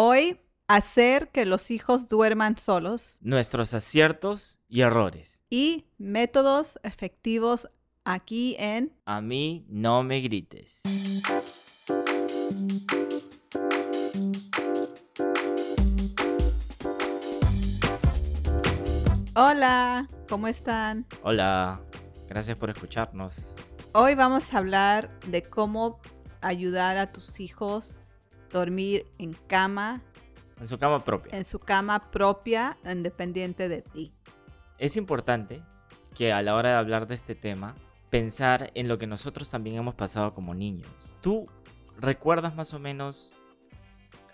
Hoy, hacer que los hijos duerman solos Nuestros aciertos y errores. y métodos efectivos aquí en A mí no me grites. Hola, ¿cómo están? Hola, gracias por escucharnos. Hoy vamos a hablar de cómo ayudar a tus hijos a dormir en cama, En su cama propia. en su cama propia, independiente de ti. Es importante que a la hora de hablar de este tema, pensar en lo que nosotros también hemos pasado como niños. ¿Tú recuerdas más o menos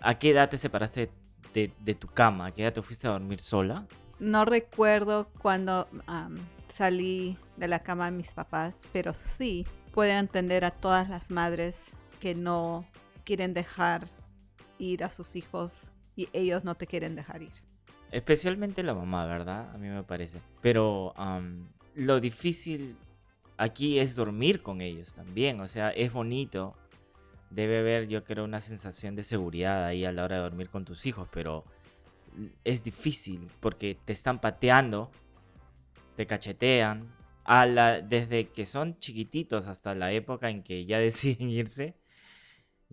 a qué edad te separaste de, de tu cama? ¿A qué edad te fuiste a dormir sola? No recuerdo cuando salí de la cama de mis papás, pero sí puedo entender a todas las madres que no quieren dejar ir a sus hijos y ellos no te quieren dejar ir. Especialmente la mamá, ¿verdad? A mí me parece. Pero lo difícil aquí es dormir con ellos también. O sea, es bonito. Debe haber, yo creo, una sensación de seguridad ahí a la hora de dormir con tus hijos. Pero es difícil porque te están pateando, te cachetean. Desde que son chiquititos hasta la época en que ya deciden irse,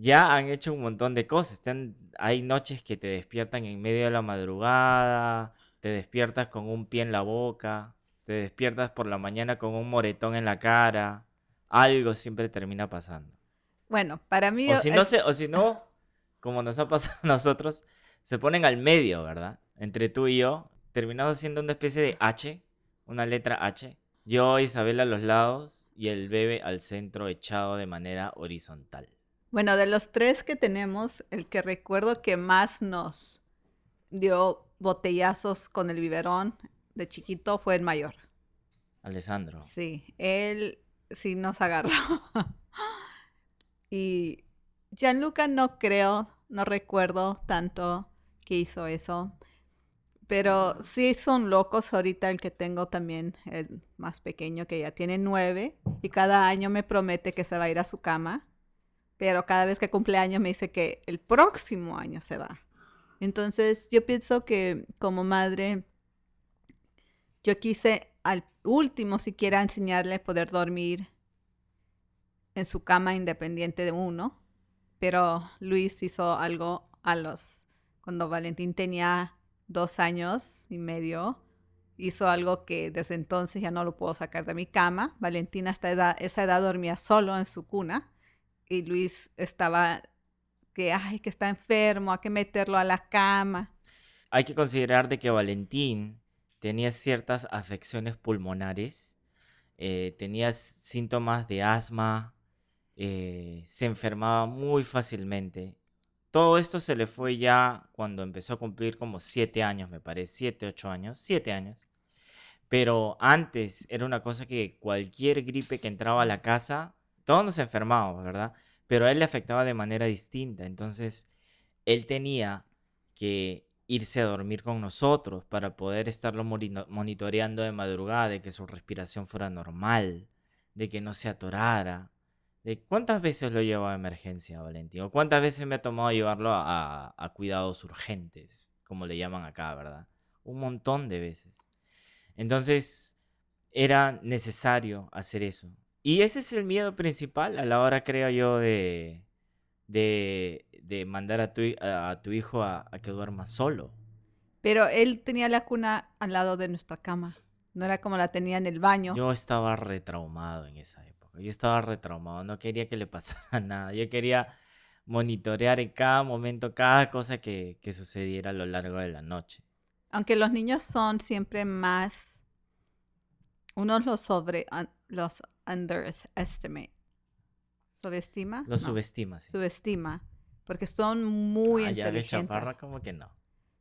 ya han hecho un montón de cosas. Están- hay noches que te despiertan en medio de la madrugada, te despiertas con un pie en la boca, te despiertas por la mañana con un moretón en la cara. Algo siempre termina pasando. Bueno, para mí... O si no, se- o si no como nos ha pasado a nosotros, se ponen al medio, ¿verdad? Entre tú y yo, terminamos haciendo una especie de H, una letra H. Yo, Isabel a los lados y el bebé al centro echado de manera horizontal. Bueno, de los tres que tenemos, el que recuerdo que más nos dio botellazos con el biberón de chiquito fue el mayor. Alessandro. Sí, él sí nos agarró. y Gianluca no creo, no recuerdo tanto que hizo eso. Pero sí son locos ahorita el que tengo también, el más pequeño que ya tiene nueve. Y cada año me promete que se va a ir a su cama. Pero cada vez que cumple años me dice que el próximo año se va. Entonces yo pienso que como madre yo quise al último siquiera enseñarle poder dormir en su cama independiente de uno, pero Luis hizo algo a los, cuando Valentín tenía dos años y medio, hizo algo que desde entonces ya no lo puedo sacar de mi cama. Valentín hasta edad- esa edad dormía solo en su cuna y Luis estaba que, ay, que está enfermo, hay que meterlo a la cama. Hay que considerar de que Valentín tenía ciertas afecciones pulmonares, eh, tenía síntomas de asma, eh, se enfermaba muy fácilmente. Todo esto se le fue ya cuando empezó a cumplir como siete años, me parece, siete, ocho años, siete años. Pero antes era una cosa que cualquier gripe que entraba a la casa, todos nos enfermábamos, ¿verdad? Pero a él le afectaba de manera distinta. Entonces, él tenía que irse a dormir con nosotros para poder estarlo monitoreando de madrugada, de que su respiración fuera normal, de que no se atorara. ¿De cuántas veces lo he llevado a emergencia, Valentín? ¿O cuántas veces me ha tomado llevarlo a- a cuidados urgentes, como le llaman acá, ¿verdad? Un montón de veces. Entonces, era necesario hacer eso. Y ese es el miedo principal a la hora, creo yo, de, de, de mandar a tu, a, a tu hijo a, a que duerma solo. Pero él tenía la cuna al lado de nuestra cama. No era como la tenía en el baño. Yo estaba retraumado en esa época. Yo estaba retraumado. No quería que le pasara nada. Yo quería monitorear en cada momento, cada cosa que, que sucediera a lo largo de la noche. Aunque los niños son siempre más. Uno los sobre. un- los underestimate. ¿Subestima? Lo No, subestima. sí. Subestima. Porque son muy Ah, ya de inteligentes. chaparra como que no.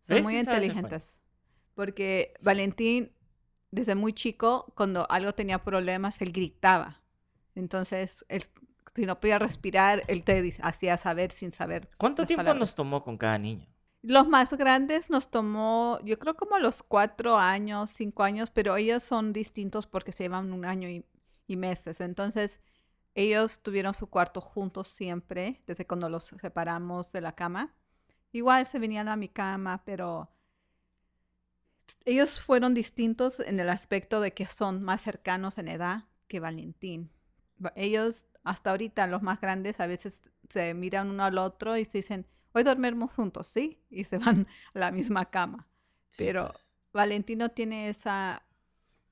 Son muy inteligentes. Porque Valentín, desde muy chico, cuando algo tenía problemas, él gritaba. Entonces, él, si no podía respirar, él te hacía saber sin saber. ¿Cuánto tiempo palabras. nos tomó con cada niño? Los más grandes nos tomó, yo creo como los cuatro años, cinco años, pero ellos son distintos porque se llevan un año y, y meses. Entonces, ellos tuvieron su cuarto juntos siempre, desde cuando los separamos de la cama. igual se venían a mi cama, pero ellos fueron distintos en el aspecto de que son más cercanos en edad que Valentín. Ellos, hasta ahorita, los más grandes, a veces se miran uno al otro y se dicen, hoy dormimos juntos, ¿sí? Y se van a la misma cama. pero pues. Valentino tiene esa,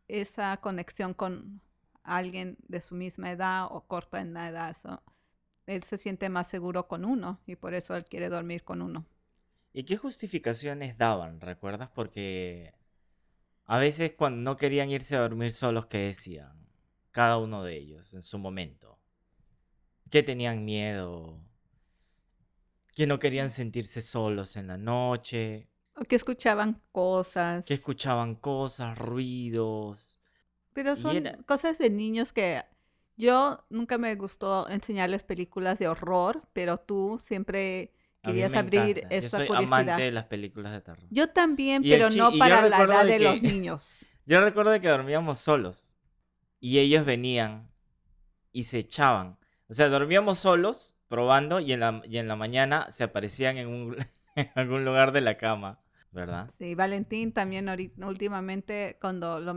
esa conexión con alguien de su misma edad o corta en la edad. él se siente más seguro con uno y por eso él quiere dormir con uno. ¿Y qué justificaciones daban? ¿Recuerdas? Porque a veces cuando no querían irse a dormir solos, ¿qué decían? Cada uno de ellos en su momento. Que tenían miedo. Que no querían sentirse solos en la noche. O que escuchaban cosas. Que escuchaban cosas, ruidos. Pero son cosas de niños que yo nunca me gustó enseñarles películas de horror, pero tú siempre Querías abrir yo soy amante de las películas de terror. Yo también, pero no para la edad de, los niños. Yo recuerdo que dormíamos solos y ellos venían y se echaban. O sea, dormíamos solos probando y en la, y en la mañana se aparecían en, un, algún lugar de la cama, ¿verdad? Sí, Valentín también últimamente cuando lo,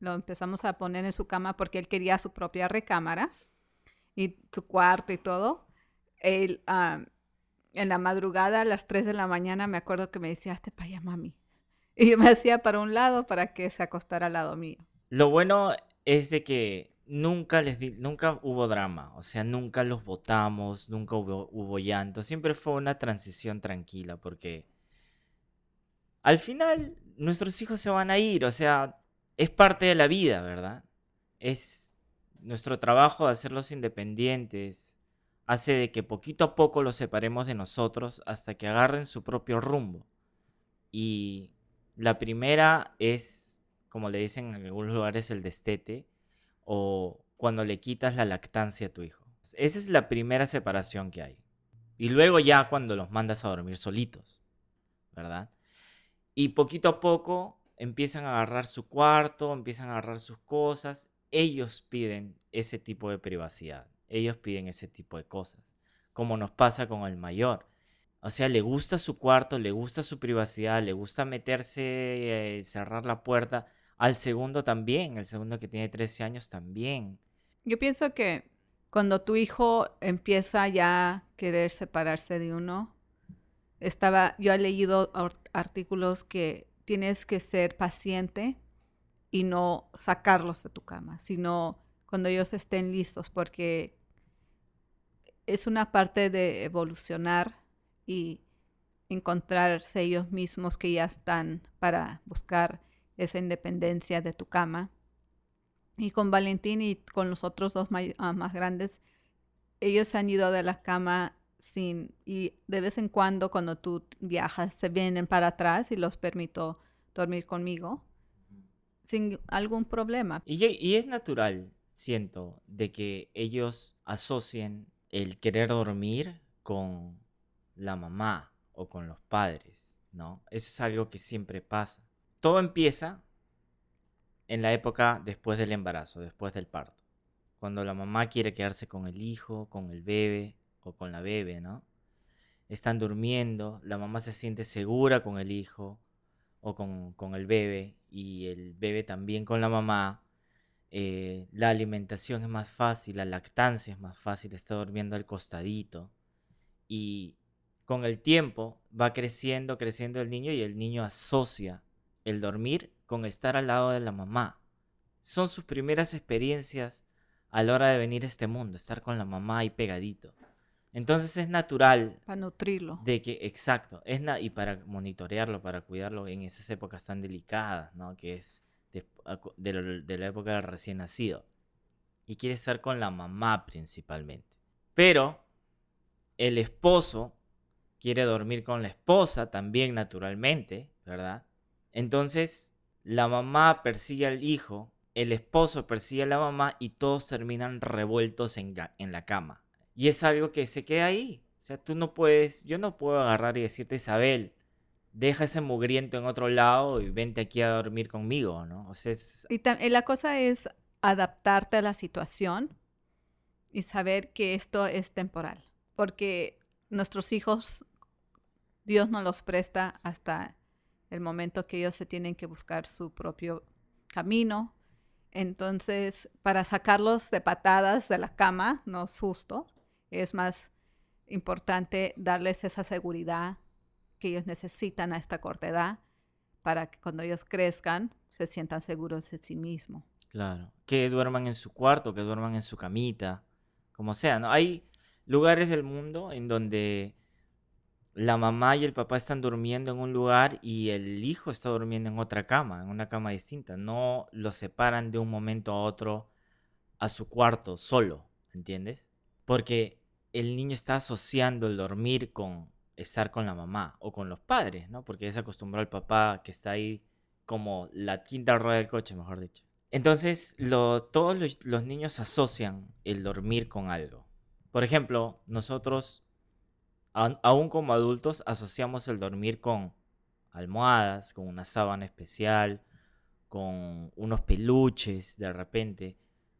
lo, empezamos a poner en su cama porque él quería su propia recámara y su cuarto y todo, él en la madrugada a las 3 de la mañana me acuerdo que me decía, hazte para allá, mami. Y yo me hacía para un lado para que se acostara al lado mío. Lo bueno es de que nunca les nunca hubo drama, o sea, nunca los votamos, nunca hubo, hubo llanto, siempre fue una transición tranquila porque al final nuestros hijos se van a ir, o sea, es parte de la vida, ¿verdad? Es nuestro trabajo de hacerlos independientes, hace de que poquito a poco los separemos de nosotros hasta que agarren su propio rumbo. Y la primera es, como le dicen en algunos lugares, el destete o cuando le quitas la lactancia a tu hijo. Esa es la primera separación que hay. Y luego ya cuando los mandas a dormir solitos, ¿verdad? Y poquito a poco empiezan a agarrar su cuarto, empiezan a agarrar sus cosas. Ellos piden ese tipo de privacidad ellos piden ese tipo de cosas, como nos pasa con el mayor. O sea, le gusta su cuarto, le gusta su privacidad, le gusta meterse, eh, cerrar la puerta. Al segundo también, el segundo que tiene 13 años también. Yo pienso que cuando tu hijo empieza ya a querer separarse de uno, estaba, yo he leído artículos que tienes que ser paciente y no sacarlos de tu cama, sino cuando ellos estén listos, porque es una parte de evolucionar y encontrarse ellos mismos que ya están para buscar esa independencia de tu cama. Y con Valentín y con los otros dos ah, más grandes, ellos han ido de la cama sin, y de vez en cuando cuando tú viajas se vienen para atrás y los permito dormir conmigo sin algún problema. Y, y es natural, siento, de que ellos asocien el querer dormir con la mamá o con los padres, ¿no? Eso es algo que siempre pasa. Todo empieza en la época después del embarazo, después del parto. Cuando la mamá quiere quedarse con el hijo, con el bebé o con la bebé, ¿no? Están durmiendo, la mamá se siente segura con el hijo o con, con el bebé y el bebé también con la mamá eh, la alimentación es más fácil, la lactancia es más fácil, está durmiendo al costadito. Y con el tiempo va creciendo, creciendo el niño y el niño asocia el dormir con estar al lado de la mamá. Son sus primeras experiencias a la hora de venir a este mundo, estar con la mamá ahí pegadito. Entonces es natural. Para nutrirlo. De que, exacto, es y para monitorearlo, para cuidarlo en esas épocas tan delicadas, ¿no? Que es de, la época del recién nacido. Y quiere estar con la mamá principalmente. Pero el esposo quiere dormir con la esposa también naturalmente, ¿verdad? Entonces la mamá persigue al hijo, el esposo persigue a la mamá y todos terminan revueltos en, la cama. Y es algo que se queda ahí. O sea, tú no puedes, yo no puedo agarrar y decirte, Isabel, deja ese mugriento en otro lado y vente aquí a dormir conmigo, ¿no? O sea, y, la cosa es adaptarte a la situación y saber que esto es temporal, porque nuestros hijos Dios no los presta hasta el momento que ellos se tienen que buscar su propio camino. Entonces, para sacarlos de patadas de la cama, no es justo. Es más importante darles esa seguridad que ellos necesitan a esta corta edad para que cuando ellos crezcan se sientan seguros de sí mismos. Claro, que duerman en su cuarto, que duerman en su camita, como sea. Hay lugares del mundo en donde la mamá y el papá están durmiendo en un lugar y el hijo está durmiendo en otra cama, en una cama distinta. No los separan de un momento a otro a su cuarto solo, ¿entiendes? Porque el niño está asociando el dormir con estar con la mamá o con los padres, ¿no? Porque es acostumbrado al papá que está ahí como la quinta rueda del coche, mejor dicho. Entonces, todos los, los niños asocian el dormir con algo. Por ejemplo, nosotros aún como adultos asociamos el dormir con almohadas, con una sábana especial, con unos peluches de repente,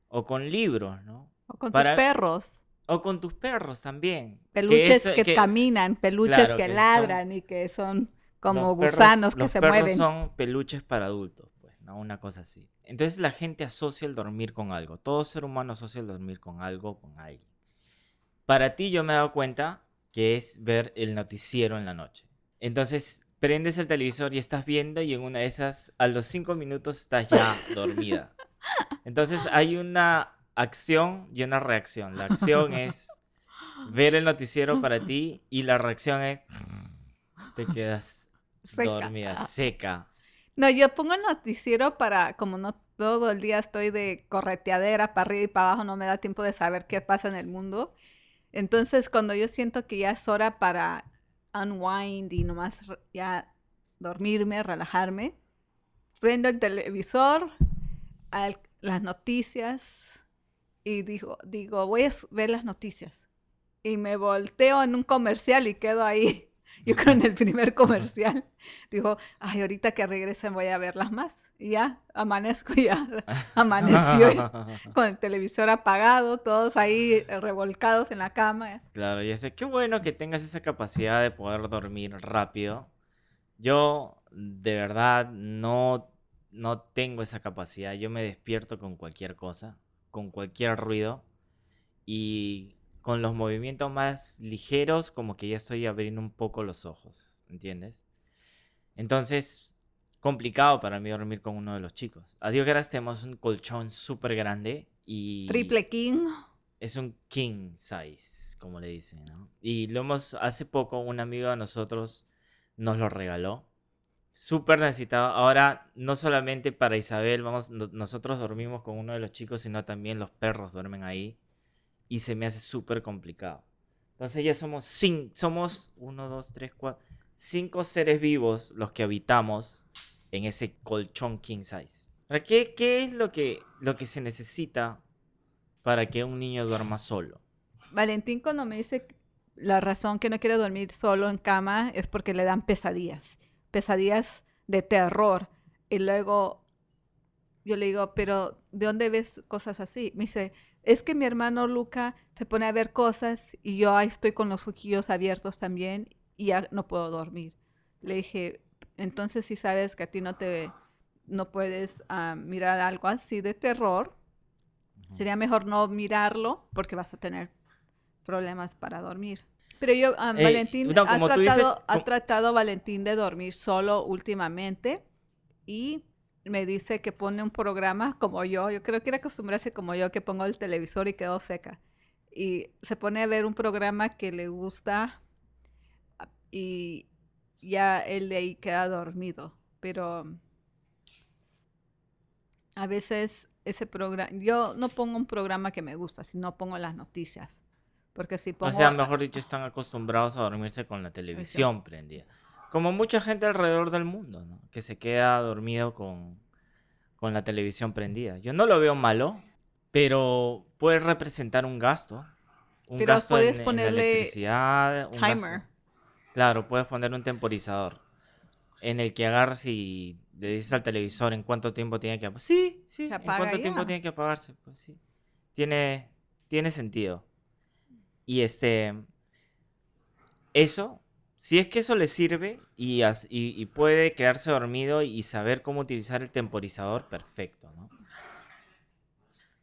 o con libros, ¿no? O con tus perros. O con tus perros también. Peluches que, caminan, peluches que, ladran y que son como gusanos que se mueven. Son peluches para adultos, pues, ¿no? Una cosa así. Entonces la gente asocia el dormir con algo. Todo ser humano asocia el dormir con algo, con alguien. Para ti yo me he dado cuenta que es ver el noticiero en la noche. Entonces, prendes el televisor y estás viendo y en una de esas, a los cinco minutos estás ya dormida. Entonces, hay una acción y una reacción. La acción es ver el noticiero para ti y la reacción es te quedas dormida, seca. No, yo pongo el noticiero para, como no todo el día estoy de correteadera para arriba y para abajo, no me da tiempo de saber qué pasa en el mundo. Entonces, cuando yo siento que ya es hora para unwind y nomás ya dormirme, relajarme, prendo el televisor, las noticias y digo, digo, voy a ver las noticias. Y me volteo en un comercial y quedo ahí yo creo en el primer comercial, dijo, ay, ahorita que regresen voy a verlas más. Ya, amanezco, ya amaneció con el televisor apagado, todos ahí revolcados en la cama. Claro, y ese, qué bueno que tengas esa capacidad de poder dormir rápido. Yo, de verdad, no, no tengo esa capacidad. Yo me despierto con cualquier cosa, con cualquier ruido. Y con los movimientos más ligeros, como que ya estoy abriendo un poco los ojos, ¿entiendes? Entonces, complicado para mí dormir con uno de los chicos. A Dios gracias tenemos un colchón súper grande y... Triple king. Es un king size, como le dicen, ¿no? Y lo hemos, hace poco un amigo de nosotros nos lo regaló. Súper necesitado. Ahora, no solamente para Isabel, vamos, nosotros dormimos con uno de los chicos, sino también los perros duermen ahí y se me hace súper complicado. Entonces ya somos cinco, somos uno, dos, tres, cuatro, cinco seres vivos los que habitamos en ese colchón king size. ¿Qué, qué es lo que, lo que se necesita para que un niño duerma solo? Valentín cuando me dice la razón que no quiere dormir solo en cama es porque le dan pesadillas, pesadillas de terror. Y luego yo le digo, pero ¿de dónde ves cosas así? Me dice, es que mi hermano Luca se pone a ver cosas y yo ahí estoy con los ojillos abiertos también y ya no puedo dormir. Le dije, entonces si sabes que a ti no te no puedes ah, mirar algo así de terror, sería mejor no mirarlo porque vas a tener problemas para dormir. Pero yo, ah, Valentín, ha, tratado, ha tratado Valentín de dormir solo últimamente y me dice que pone un programa como yo, yo creo que era acostumbrarse como yo, que pongo el televisor y quedo seca. Y se pone a ver un programa que le gusta y ya él de ahí queda dormido. Pero a veces ese programa, yo no pongo un programa que me gusta, sino pongo las noticias. Porque si pongo... O sea, mejor dicho, están acostumbrados a dormirse con la televisión prendida. Como mucha gente alrededor del mundo, ¿no? Que se queda dormido con, con la televisión prendida. Yo no lo veo malo, pero puede representar un gasto. Un gasto puedes en, ponerle electricidad. timer. Claro, puedes poner un temporizador en el que agarras y le dices al televisor en cuánto tiempo tiene que apagarse. Sí, sí, en cuánto tiempo tiene que apagarse. Pues sí. Tiene, tiene sentido. Y este. Eso Si es que eso le sirve y, as- y- y puede quedarse dormido y saber cómo utilizar el temporizador, perfecto, ¿no?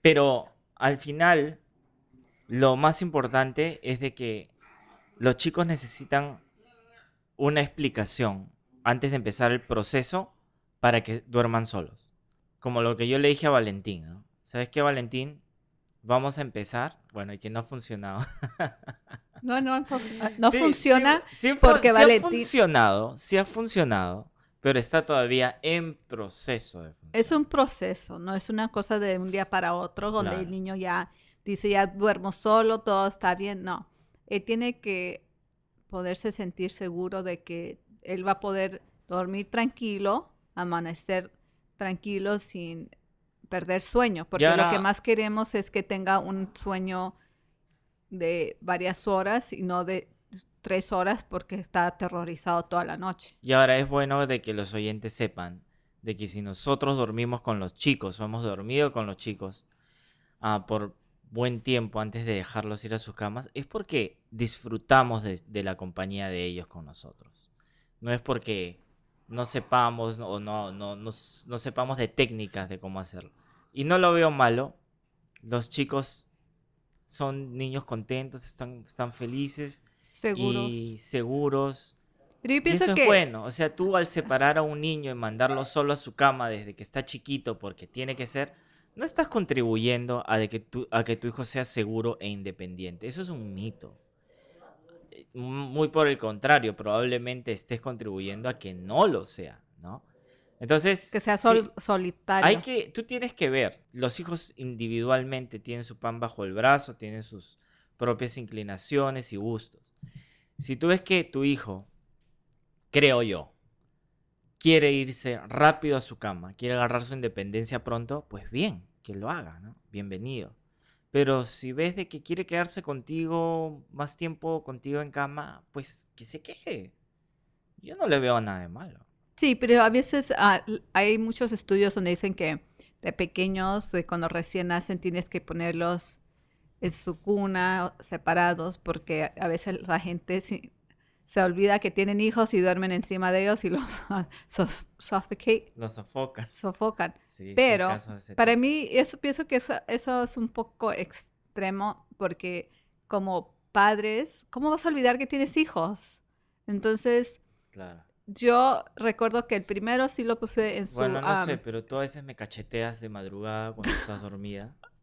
Pero al final, lo más importante es de que los chicos necesitan una explicación antes de empezar el proceso para que duerman solos. Como lo que yo le dije a Valentín, ¿no? ¿Sabes qué, Valentín? Vamos a empezar. Bueno, y que no ha funcionado. No, no, ah, no Sí, funciona. sí, sí porque sí ha Valentín- funcionado, sí ha funcionado, pero está todavía en proceso de. Es un proceso, no es una cosa de un día para otro donde el niño ya dice, ya duermo solo, todo está bien. No, él tiene que poderse sentir seguro de que él va a poder dormir tranquilo, amanecer tranquilo sin perder sueño, porque lo que más queremos es que tenga un sueño de varias horas y no de tres horas porque está aterrorizado toda la noche. Y ahora es bueno de que los oyentes sepan de que si nosotros dormimos con los chicos o hemos dormido con los chicos ah, por buen tiempo antes de dejarlos ir a sus camas, es porque disfrutamos de, de la compañía de ellos con nosotros. No es porque no sepamos o no, no, no, no sepamos de técnicas de cómo hacerlo. Y no lo veo malo. Los chicos son niños contentos, están, están felices Seguros. y seguros. Pero yo Y eso que es bueno. O sea, tú al separar a un niño y mandarlo solo a su cama desde que está chiquito porque tiene que ser, no estás contribuyendo a, de que, tu, a que tu hijo sea seguro e independiente. Eso es un mito. Eh, Muy por el contrario, probablemente estés contribuyendo a que no lo sea, ¿no? Entonces, que sea solitario. hay que, tú tienes que ver, los hijos individualmente tienen su pan bajo el brazo, tienen sus propias inclinaciones y gustos. Si tú ves que tu hijo, creo yo, quiere irse rápido a su cama, quiere agarrar su independencia pronto, pues bien, que lo haga, ¿no? Bienvenido. Pero si ves de que quiere quedarse contigo más tiempo contigo en cama, pues que se quede. Yo no le veo nada de malo. Sí, pero a veces ah, hay muchos estudios donde dicen que de pequeños, de cuando recién nacen, tienes que ponerlos en su cuna separados, porque a- veces la gente se olvida que tienen hijos y duermen encima de ellos y los sof- suffocate, Lo sofocas. sofocan. Sí, hay Pero para tipo. mí eso pienso que eso, eso es un poco extremo porque como padres, ¿cómo vas a olvidar que tienes hijos? Entonces, Claro. yo recuerdo que el primero sí lo puse en su... Bueno, no sé, pero tú a veces me cacheteas de madrugada cuando estás dormida.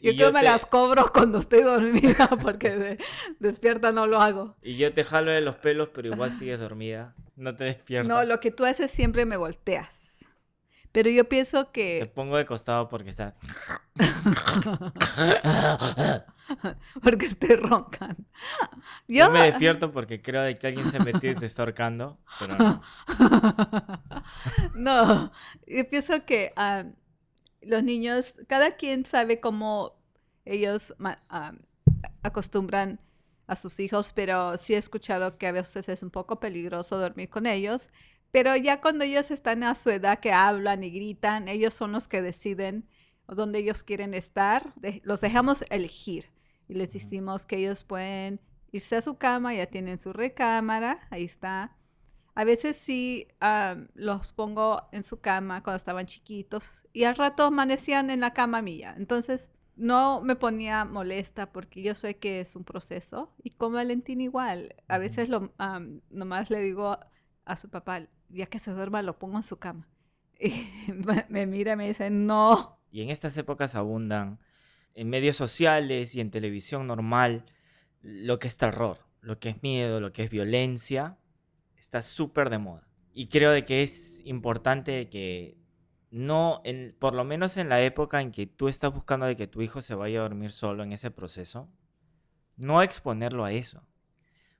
yo creo me te- las cobro cuando estoy dormida porque de- despierta no lo hago. Y yo te jalo de los pelos, pero igual sigues dormida. No te despiertas. No, lo que tú haces siempre me volteas. Pero yo pienso Te que, pongo de costado porque está. porque estoy roncando. Yo Yo, me despierto porque creo de que alguien se metió y te está ahorcando. Pero no. no, yo pienso que am, los niños, cada quien sabe cómo ellos am, acostumbran a sus hijos, pero sí he escuchado que a veces es un poco peligroso dormir con ellos. Pero ya cuando ellos están a su edad que hablan y gritan, ellos son los que deciden dónde ellos quieren estar. De- los dejamos elegir y les decimos que ellos pueden irse a su cama, ya tienen su recámara, ahí está. A veces sí am, los pongo en su cama cuando estaban chiquitos y al rato amanecían en la cama mía. Entonces no me ponía molesta porque yo sé que es un proceso y con Valentín igual. A veces lo, am, nomás le digo a su papá, ya que se duerma lo pongo en su cama. Y me mira y me dice, no. Y en estas épocas abundan en medios sociales y en televisión normal lo que es terror, lo que es miedo, lo que es violencia. Está súper de moda. Y creo de que es importante que no, en- por lo menos en la época en que tú estás buscando de que tu hijo se vaya a dormir solo en ese proceso, no exponerlo a eso.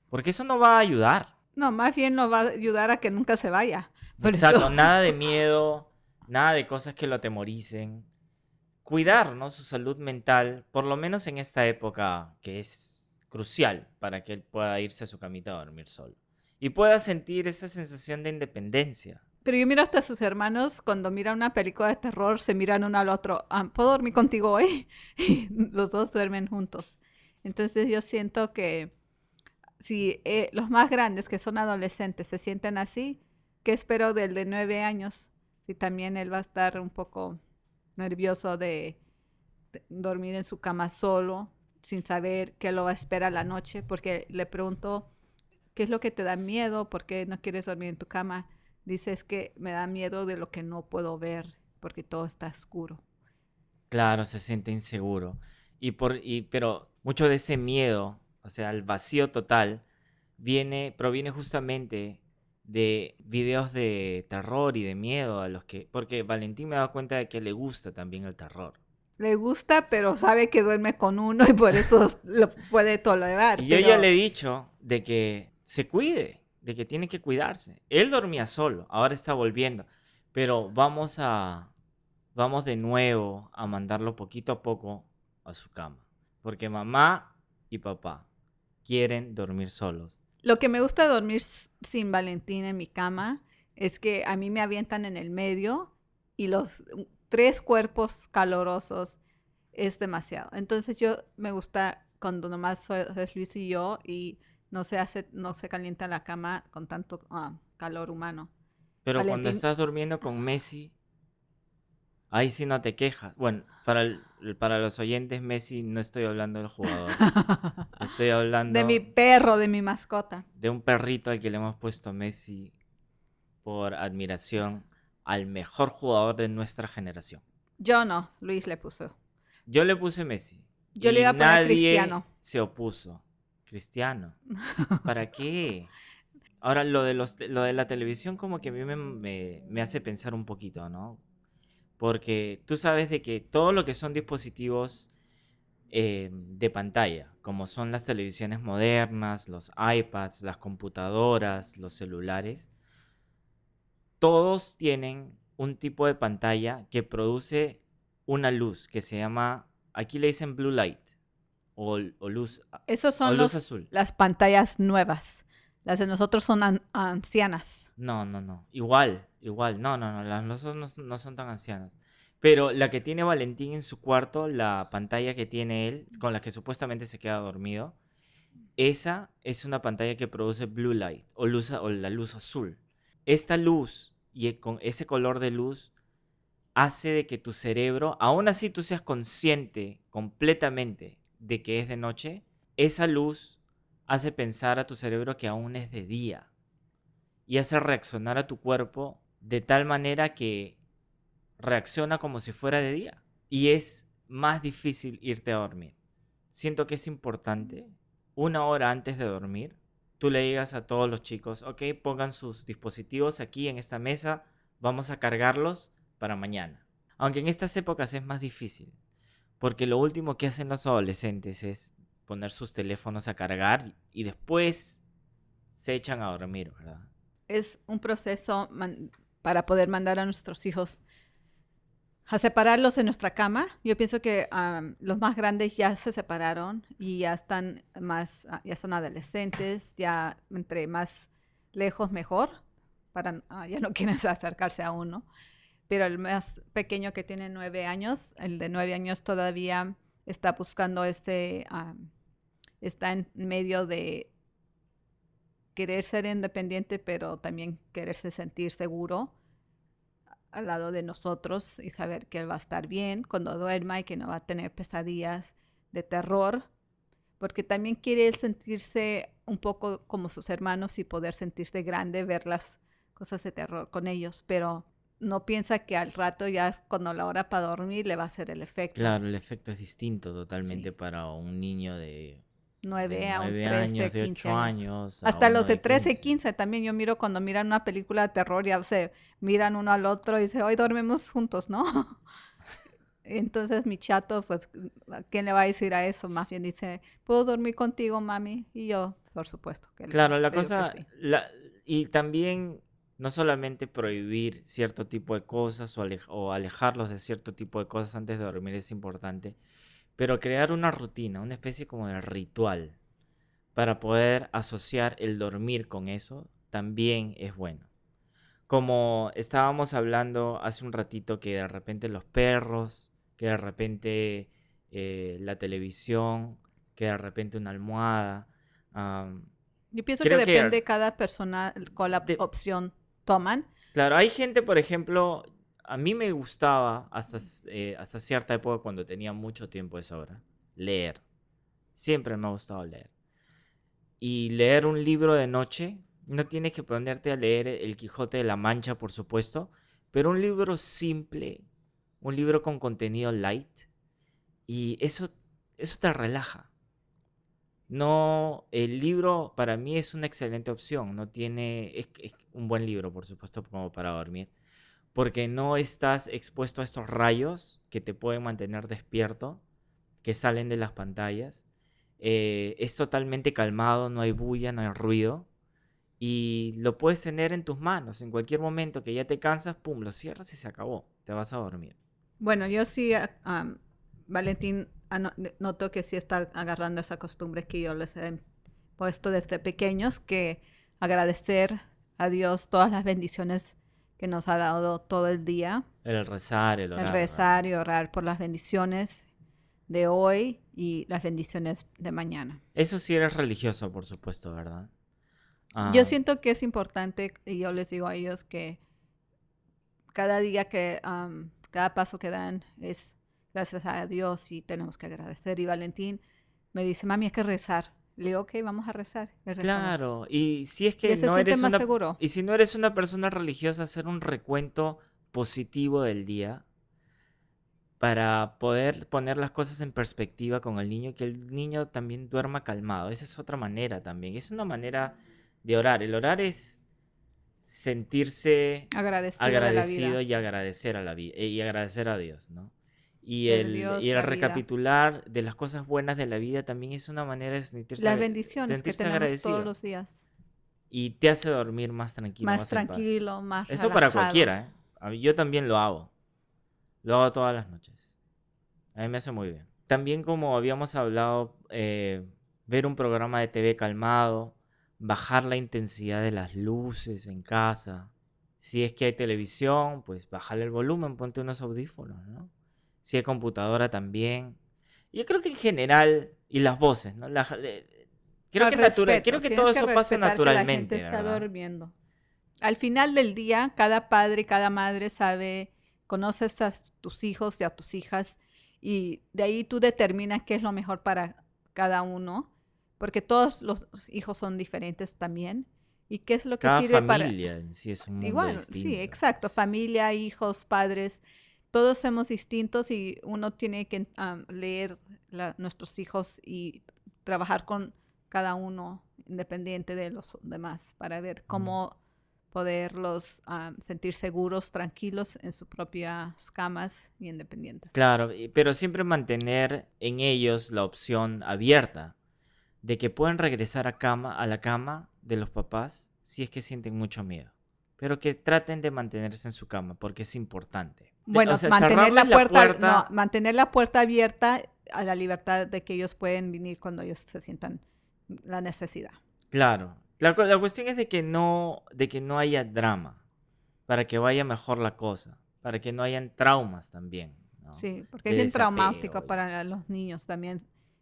Porque eso no va a ayudar. No, más bien nos va a ayudar a que nunca se vaya. Por eso- Exacto, nada de miedo, nada de cosas que lo atemoricen. Cuidar, ¿no? Su salud mental, por lo menos en esta época que es crucial para que él pueda irse a su camita a dormir solo. Y pueda sentir esa sensación de independencia. Pero yo miro hasta sus hermanos cuando miran una película de terror, se miran uno al otro. "Ah, ¿Puedo dormir contigo hoy? Los dos duermen juntos. Entonces yo siento que si eh, los más grandes, que son adolescentes, se sienten así, ¿qué espero del de nueve años? Si también él va a estar un poco nervioso de, de dormir en su cama solo, sin saber qué lo va a esperar la noche, porque le pregunto, ¿qué es lo que te da miedo? ¿Por qué no quieres dormir en tu cama? Dices que me da miedo de lo que no puedo ver, porque todo está oscuro. Claro, se siente inseguro. Y por, y, pero mucho de ese miedo, o sea, el vacío total, viene, proviene justamente de videos de terror y de miedo a los que, porque Valentín me da cuenta de que le gusta también el terror. Le gusta, pero sabe que duerme con uno y por eso lo puede tolerar. Y yo pero- ya le he dicho de que se cuide, de que tiene que cuidarse. Él dormía solo, ahora está volviendo, pero vamos a, vamos de nuevo a mandarlo poquito a poco a su cama, porque mamá y papá quieren dormir solos. Lo que me gusta dormir sin Valentín en mi cama es que a mí me avientan en el medio y los tres cuerpos calorosos es demasiado. Entonces yo me gusta cuando nomás soy- es Luis y yo y no se hace, no se calienta la cama con tanto ah, calor humano. Pero cuando estás durmiendo con Messi, ahí sí no te quejas. Bueno, para, el- para los oyentes, Messi no estoy hablando del jugador. Estoy hablando De mi perro, de mi mascota. de un perrito al que le hemos puesto Messi por admiración al mejor jugador de nuestra generación. Yo no, Luis le puso. Yo le puse Messi. Yo y le iba a poner nadie Cristiano. se opuso. Cristiano. ¿Para qué? Ahora, lo de, los, lo de la televisión como que a mí me, me- me hace pensar un poquito, ¿no? Porque tú sabes de que todo lo que son dispositivos eh, de pantalla, como son las televisiones modernas, los iPads, las computadoras, los celulares, todos tienen un tipo de pantalla que produce una luz que se llama, aquí le dicen blue light o, o luz, Esos o son luz los, azul. las pantallas nuevas. Las de nosotros son an- ancianas. No, no, no. Igual, igual. No, no, no. Las no son, no, no son tan ancianas. Pero la que tiene Valentín en su cuarto, la pantalla que tiene él, con la que supuestamente se queda dormido, esa es una pantalla que produce blue light o, luz, o la luz azul. Esta luz y e- con ese color de luz hace de que tu cerebro, aún así tú seas consciente completamente de que es de noche, esa luz hace pensar a tu cerebro que aún es de día y hace reaccionar a tu cuerpo de tal manera que reacciona como si fuera de día y es más difícil irte a dormir. Siento que es importante, una hora antes de dormir, tú le digas a todos los chicos, ok, pongan sus dispositivos aquí en esta mesa, vamos a cargarlos para mañana. Aunque en estas épocas es más difícil, porque lo último que hacen los adolescentes es poner sus teléfonos a cargar y después se echan a dormir, ¿verdad? Es un proceso para poder mandar a nuestros hijos a separarlos de nuestra cama. Yo pienso que am, los más grandes ya se separaron y ya están más, ah, ya son adolescentes, ya entre más lejos mejor, para ah, ya no quieren acercarse a uno. Pero el más pequeño que tiene nueve años, el de nueve años todavía está buscando este, am, está en medio de querer ser independiente, pero también quererse sentir seguro al lado de nosotros y saber que él va a estar bien cuando duerma y que no va a tener pesadillas de terror, porque también quiere él sentirse un poco como sus hermanos y poder sentirse grande, ver las cosas de terror con ellos, pero no piensa que al rato ya es cuando la hora para dormir le va a hacer el efecto. Claro, el efecto es distinto totalmente Sí. para un niño de, 9 de a un 9 13, años, de 15 8 años. años. Hasta los de 13, 15. 15 también yo miro cuando miran una película de terror, ya se miran uno al otro y dicen, hoy dormimos juntos, ¿no? Entonces mi chato, pues, ¿a ¿quién le va a decir a eso? Más bien dice, ¿puedo dormir contigo, mami? Y yo, por supuesto. Que Claro, la cosa, sí. la- y también no solamente prohibir cierto tipo de cosas o, alej- o alejarlos de cierto tipo de cosas antes de dormir es importante, pero crear una rutina, una especie como de ritual para poder asociar el dormir con eso también es bueno. Como estábamos hablando hace un ratito que de repente los perros, que de repente eh, la televisión, que de repente una almohada, Yo pienso que que depende ar- cada persona cuál la de- opción toman. Claro, hay gente, por ejemplo, a mí me gustaba hasta, eh, hasta cierta época cuando tenía mucho tiempo de sobra, leer. Siempre me ha gustado leer. Y leer un libro de noche, no tienes que ponerte a leer El Quijote de la Mancha, por supuesto, pero un libro simple, un libro con contenido light, y eso, eso te relaja. No, el libro para mí es una excelente opción. No tiene, es, un buen libro, por supuesto, como para dormir. Porque no estás expuesto a estos rayos que te pueden mantener despierto, que salen de las pantallas. Eh, es totalmente calmado, no hay bulla, no hay ruido. Y lo puedes tener en tus manos. En cualquier momento que ya te cansas, pum, lo cierras y se acabó. Te vas a dormir. Bueno, yo sí, ah, Valentín, noto que sí está agarrando esa costumbre que yo les he puesto desde pequeños, que agradecer a Dios todas las bendiciones que nos ha dado todo el día, El rezar, el el orar. rezar y orar por las bendiciones de hoy y las bendiciones de mañana. Eso sí eres religioso, por supuesto, ¿verdad? Yo Ah, siento que es importante, y yo les digo a ellos que cada día que, am, cada paso que dan es gracias a Dios y tenemos que agradecer. Y Valentín me dice, mami, hay que rezar. Le digo, ok, vamos a rezar. Claro, y si es que no eres una seguro. y si no eres una persona religiosa, hacer un recuento positivo del día para poder poner las cosas en perspectiva con el niño que el niño también duerma calmado. Esa es otra manera también. Es una manera de orar. El orar es sentirse Agradecido, agradecido y agradecer a la vida y agradecer a Dios, ¿no? Y el, Dios, y el vida. recapitular de las cosas buenas de la vida también es una manera de sentirse, Las bendiciones que sentirse tenemos agradecido. todos los días. Y te hace dormir más tranquilo, Más más, en paz. tranquilo, más Eso para cualquiera, ¿eh? Yo también lo hago. Lo hago todas las noches. A mí me hace muy bien. También como habíamos hablado, eh, ver un programa de TV calmado, bajar la intensidad de las luces en casa. Si es que hay televisión, pues bajarle el volumen, ponte unos audífonos, ¿no? Si hay computadora también. Yo creo que en general, y las voces, ¿no? La- eh, creo, que natura- respeto, creo que tienes todo eso pasa respetar que la naturalmente. gente está ¿verdad? durmiendo. Al final del día, cada padre, cada madre sabe, conoces a tus hijos y a tus hijas y de ahí tú determinas qué es lo mejor para cada uno, porque todos los hijos son diferentes también. ¿Y qué es lo que Cada sirve para... familia en sí es un mundo Igual, sí, distinto. exacto. Familia, hijos, padres, todos somos distintos y uno tiene que am, leer la- nuestros hijos y trabajar con cada uno independiente de los demás para ver cómo poderlos am, sentir seguros, tranquilos en sus propias camas y independientes. Claro, y- pero siempre mantener en ellos la opción abierta de que pueden regresar a cama, a la cama de los papás si es que sienten mucho miedo. Pero que traten de mantenerse en su cama porque es importante. Bueno, o sea, mantener la puerta, no, mantener la puerta abierta a la libertad de que ellos pueden venir cuando ellos se sientan la necesidad. Claro. La, cu- la cuestión es de que no, de que no haya drama, para que vaya mejor la cosa, para que no hayan traumas también. ¿no? Sí, porque de es bien traumático y- para los niños también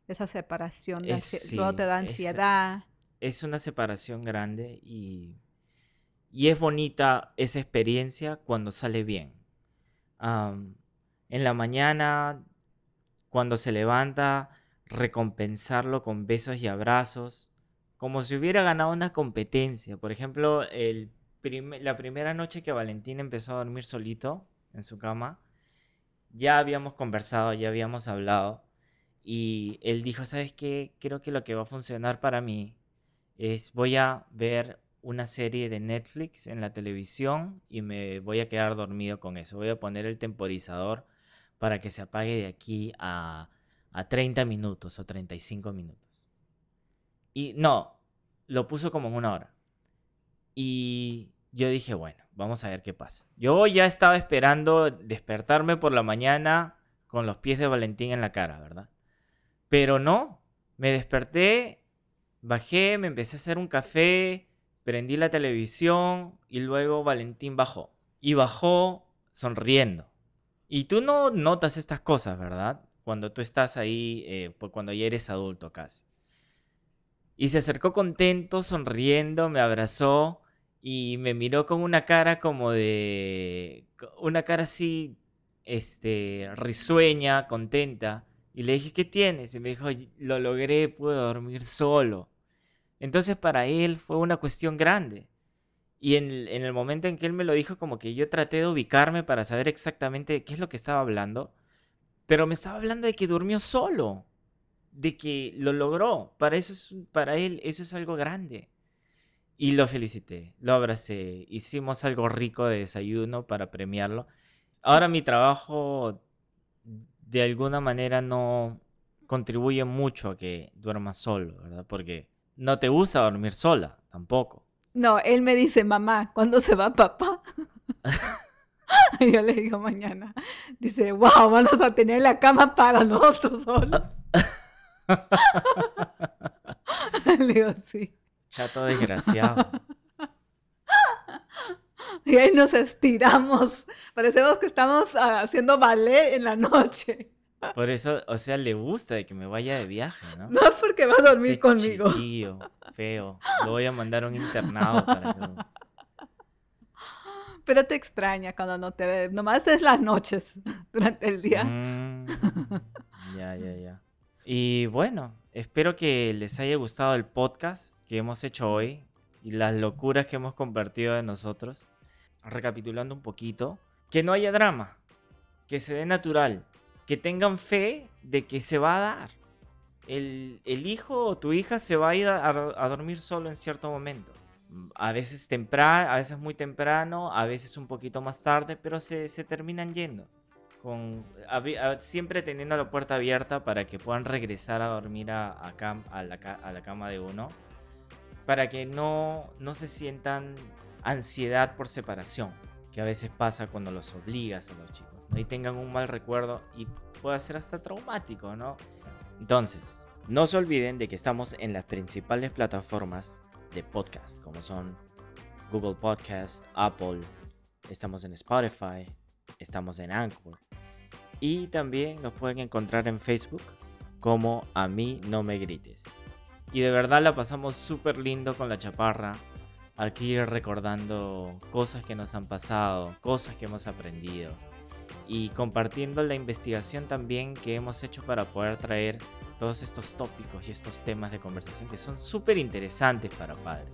esa separación. de Es- luego te da sí, es- ansiedad. es una separación grande y, y es bonita esa experiencia cuando sale bien. En la mañana, cuando se levanta, recompensarlo con besos y abrazos, como si hubiera ganado una competencia. Por ejemplo, la primera noche que Valentín empezó a dormir solito en su cama, ya habíamos conversado, ya habíamos hablado. Y él dijo, ¿sabes qué? Creo que lo que va a funcionar para mí es voy a ver una serie de Netflix en la televisión y me voy a quedar dormido con eso. Voy a poner el temporizador para que se apague de aquí a, a 30 minutos o 35 minutos. Y no, lo puso como en una hora. Y yo dije, bueno, vamos a ver qué pasa. Yo ya estaba esperando despertarme por la mañana con los pies de Valentín en la cara, ¿verdad? Pero no, me desperté, bajé, me empecé a hacer un café, prendí la televisión y luego Valentín bajó. Y bajó sonriendo. Y tú no notas estas cosas, ¿verdad? Cuando tú estás ahí, eh, pues cuando ya eres adulto casi. Y se acercó contento, sonriendo, me abrazó y me miró con una cara como de... Una cara así, este, risueña, contenta. Y le dije, ¿qué tienes? Y me dijo, lo logré, pude dormir solo. Entonces para él fue una cuestión grande. Y en el, en el, momento en que él me lo dijo, como que yo traté de ubicarme para saber exactamente qué es lo que estaba hablando. Pero me estaba hablando de que durmió solo. De que lo logró. Para, eso es, para él eso es algo grande. Y lo felicité, lo abracé. Hicimos algo rico de desayuno para premiarlo. Ahora mi trabajo de alguna manera no contribuye mucho a que duermas solo, ¿verdad? Porque no te gusta dormir sola, tampoco. No, él me dice, mamá, ¿cuándo se va papá? Yo le digo mañana. Dice, wow, vamos a tener la cama para nosotros solos. le digo, sí. Chato desgraciado. Y ahí nos estiramos. Parecemos que estamos haciendo ballet en la noche. Por eso, o sea, le gusta de que me vaya de viaje, ¿no? No es porque va a dormir Este conmigo. chiquillo, feo. Lo voy a mandar a un internado para que... Pero te extraña cuando no te ve. Nomás es las noches durante el día. Mm, ya, ya, ya. Y bueno, espero que les haya gustado el podcast que hemos hecho hoy y las locuras que hemos compartido de nosotros. Recapitulando un poquito, que no haya drama, que se dé natural, que tengan fe de que se va a dar. El, el hijo o tu hija se va a ir a, dormir solo en cierto momento. A veces temprano, a veces muy temprano, a veces un poquito más tarde, pero se, se terminan yendo. Con, siempre teniendo la puerta abierta para que puedan regresar a dormir a, cam- la, a la cama de uno. Para que no, no se sientan ansiedad por separación, que a veces pasa cuando los obligas a los chicos. ¿no? Y tengan un mal recuerdo y puede ser hasta traumático, ¿no? Entonces, no se olviden de que estamos en las principales plataformas de podcast, como son Google Podcast, Apple, estamos en Spotify, estamos en Anchor. Y también nos pueden encontrar en Facebook como A mí no me grites. Y de verdad la pasamos súper lindo con la chaparra. Aquí recordando cosas que nos han pasado, cosas que hemos aprendido. Y compartiendo la investigación también que hemos hecho para poder traer todos estos tópicos y estos temas de conversación que son súper interesantes para padres.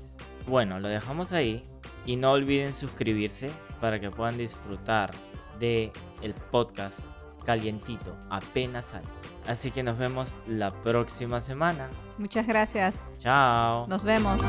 Bueno, lo dejamos ahí y no olviden suscribirse para que puedan disfrutar de el podcast calientito, apenas sale. Así que nos vemos la próxima semana. Muchas gracias. Chao. Nos vemos.